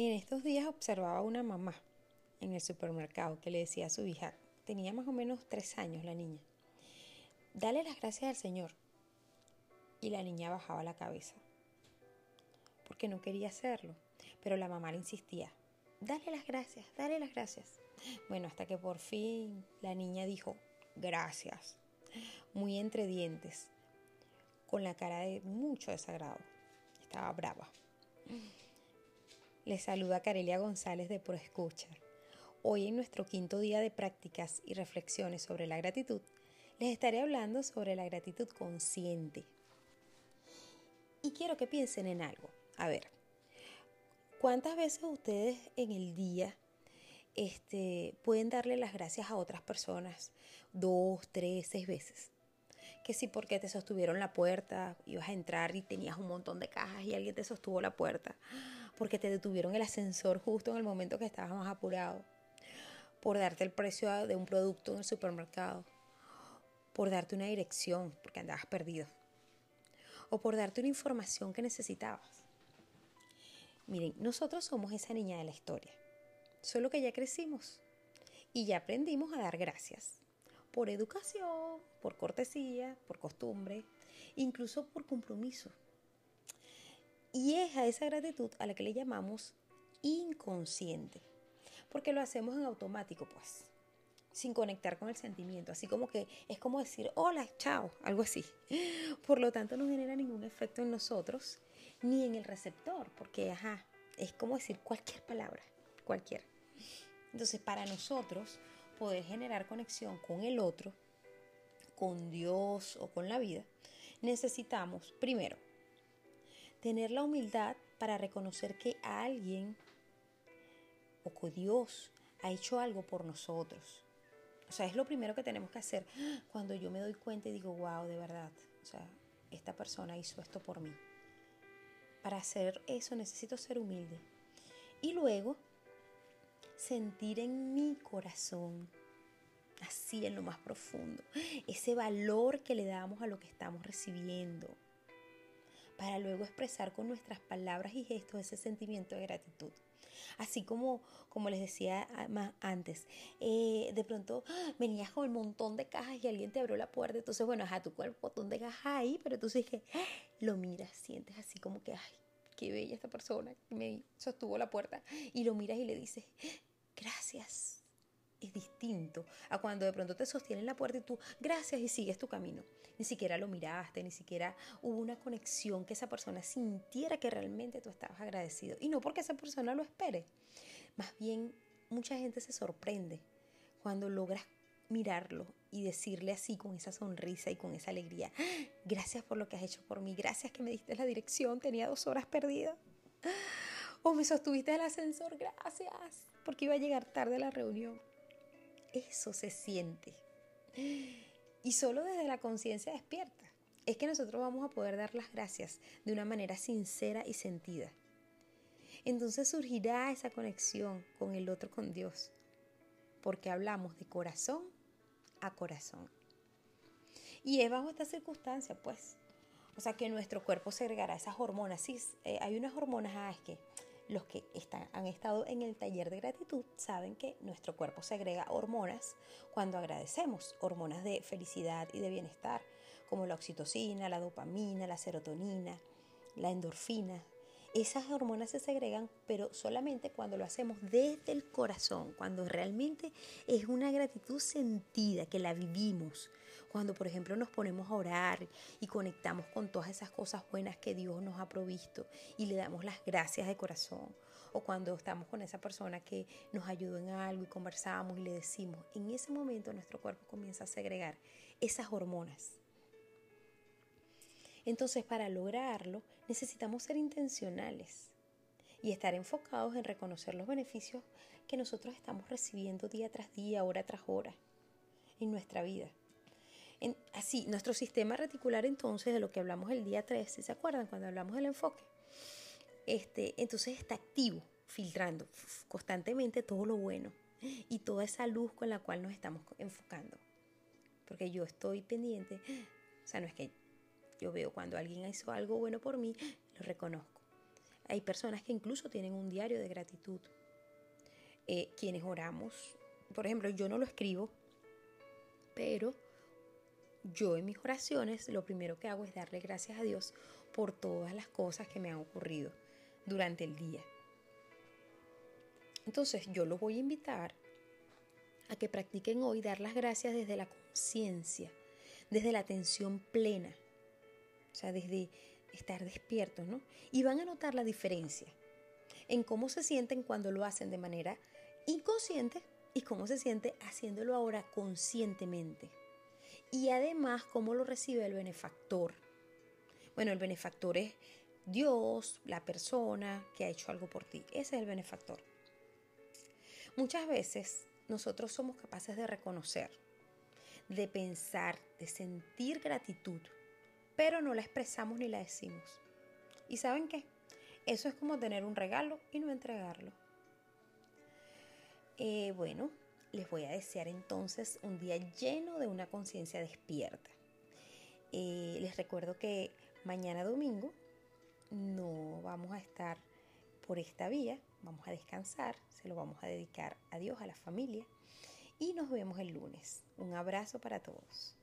En estos días observaba a una mamá en el supermercado que le decía a su hija, tenía más o menos tres años la niña, dale las gracias al Señor. Y la niña bajaba la cabeza, porque no quería hacerlo, pero la mamá le insistía, dale las gracias, dale las gracias. Bueno, hasta que por fin la niña dijo, gracias, muy entre dientes, con la cara de mucho desagrado. Estaba brava. Les saluda Carelia González de Escucha. Hoy en nuestro quinto día de prácticas y reflexiones sobre la gratitud, les estaré hablando sobre la gratitud consciente. Y quiero que piensen en algo. A ver, ¿cuántas veces ustedes en el día este, pueden darle las gracias a otras personas? Dos, tres, seis veces que si porque te sostuvieron la puerta, ibas a entrar y tenías un montón de cajas y alguien te sostuvo la puerta porque te detuvieron el ascensor justo en el momento que estabas más apurado, por darte el precio de un producto en el supermercado, por darte una dirección porque andabas perdido, o por darte una información que necesitabas. Miren, nosotros somos esa niña de la historia, solo que ya crecimos y ya aprendimos a dar gracias por educación, por cortesía, por costumbre, incluso por compromiso. Y es a esa gratitud a la que le llamamos inconsciente, porque lo hacemos en automático, pues, sin conectar con el sentimiento, así como que es como decir hola, chao, algo así. Por lo tanto, no genera ningún efecto en nosotros ni en el receptor, porque, ajá, es como decir cualquier palabra, cualquier. Entonces, para nosotros, poder generar conexión con el otro, con Dios o con la vida, necesitamos, primero, tener la humildad para reconocer que alguien o que Dios ha hecho algo por nosotros. O sea, es lo primero que tenemos que hacer cuando yo me doy cuenta y digo, wow, de verdad, o sea, esta persona hizo esto por mí. Para hacer eso necesito ser humilde. Y luego sentir en mi corazón, así en lo más profundo, ese valor que le damos a lo que estamos recibiendo para luego expresar con nuestras palabras y gestos ese sentimiento de gratitud. Así como, como les decía antes, eh, de pronto venías con un montón de cajas y alguien te abrió la puerta, entonces bueno, a tu cuerpo montón de cajas ahí, pero entonces que lo miras, sientes así como que, ay, qué bella esta persona que me sostuvo la puerta, y lo miras y le dices, gracias, a cuando de pronto te sostienen la puerta y tú, gracias, y sigues tu camino. Ni siquiera lo miraste, ni siquiera hubo una conexión que esa persona sintiera que realmente tú estabas agradecido. Y no porque esa persona lo espere. Más bien, mucha gente se sorprende cuando logras mirarlo y decirle así con esa sonrisa y con esa alegría, gracias por lo que has hecho por mí, gracias que me diste la dirección, tenía dos horas perdidas. O me sostuviste el ascensor, gracias, porque iba a llegar tarde a la reunión. Eso se siente. Y solo desde la conciencia despierta es que nosotros vamos a poder dar las gracias de una manera sincera y sentida. Entonces surgirá esa conexión con el otro, con Dios, porque hablamos de corazón a corazón. Y es bajo esta circunstancia, pues. O sea, que nuestro cuerpo segregará esas hormonas. Sí, eh, hay unas hormonas, ah, es que los que han estado en el taller de gratitud saben que nuestro cuerpo segrega hormonas cuando agradecemos, hormonas de felicidad y de bienestar, como la oxitocina, la dopamina, la serotonina, la endorfina, esas hormonas se segregan, pero solamente cuando lo hacemos desde el corazón, cuando realmente es una gratitud sentida, que la vivimos. Cuando, por ejemplo, nos ponemos a orar y conectamos con todas esas cosas buenas que Dios nos ha provisto y le damos las gracias de corazón. O cuando estamos con esa persona que nos ayudó en algo y conversamos y le decimos, en ese momento nuestro cuerpo comienza a segregar esas hormonas entonces, para lograrlo, necesitamos ser intencionales y estar enfocados en reconocer los beneficios que nosotros estamos recibiendo día tras día, hora tras hora en nuestra vida. Así, nuestro sistema reticular entonces, de lo que hablamos el día 3, si se acuerdan cuando hablamos del enfoque, este, entonces está activo, filtrando constantemente todo lo bueno y toda esa luz con la cual nos estamos enfocando. Porque yo estoy pendiente, o sea, no es que yo veo cuando alguien hizo algo bueno por mí, lo reconozco. Hay personas que incluso tienen un diario de gratitud. Eh, quienes oramos, por ejemplo, yo no lo escribo, pero yo en mis oraciones lo primero que hago es darle gracias a Dios por todas las cosas que me han ocurrido durante el día. Entonces yo lo voy a invitar a que practiquen hoy dar las gracias desde la conciencia, desde la atención plena, o sea, desde estar despiertos, ¿no? Y van a notar la diferencia en cómo se sienten cuando lo hacen de manera inconsciente y cómo se siente haciéndolo ahora conscientemente. Y además cómo lo recibe el benefactor. Bueno, el benefactor es Dios, la persona que ha hecho algo por ti. Ese es el benefactor. Muchas veces nosotros somos capaces de reconocer, de pensar, de sentir gratitud, pero no la expresamos ni la decimos. ¿Y saben qué? Eso es como tener un regalo y no entregarlo. Eh, bueno, les voy a desear entonces un día lleno de una conciencia despierta. Eh, les recuerdo que mañana domingo no vamos a estar por esta vía, vamos a descansar, se lo vamos a dedicar a Dios, a la familia y nos vemos el lunes. Un abrazo para todos.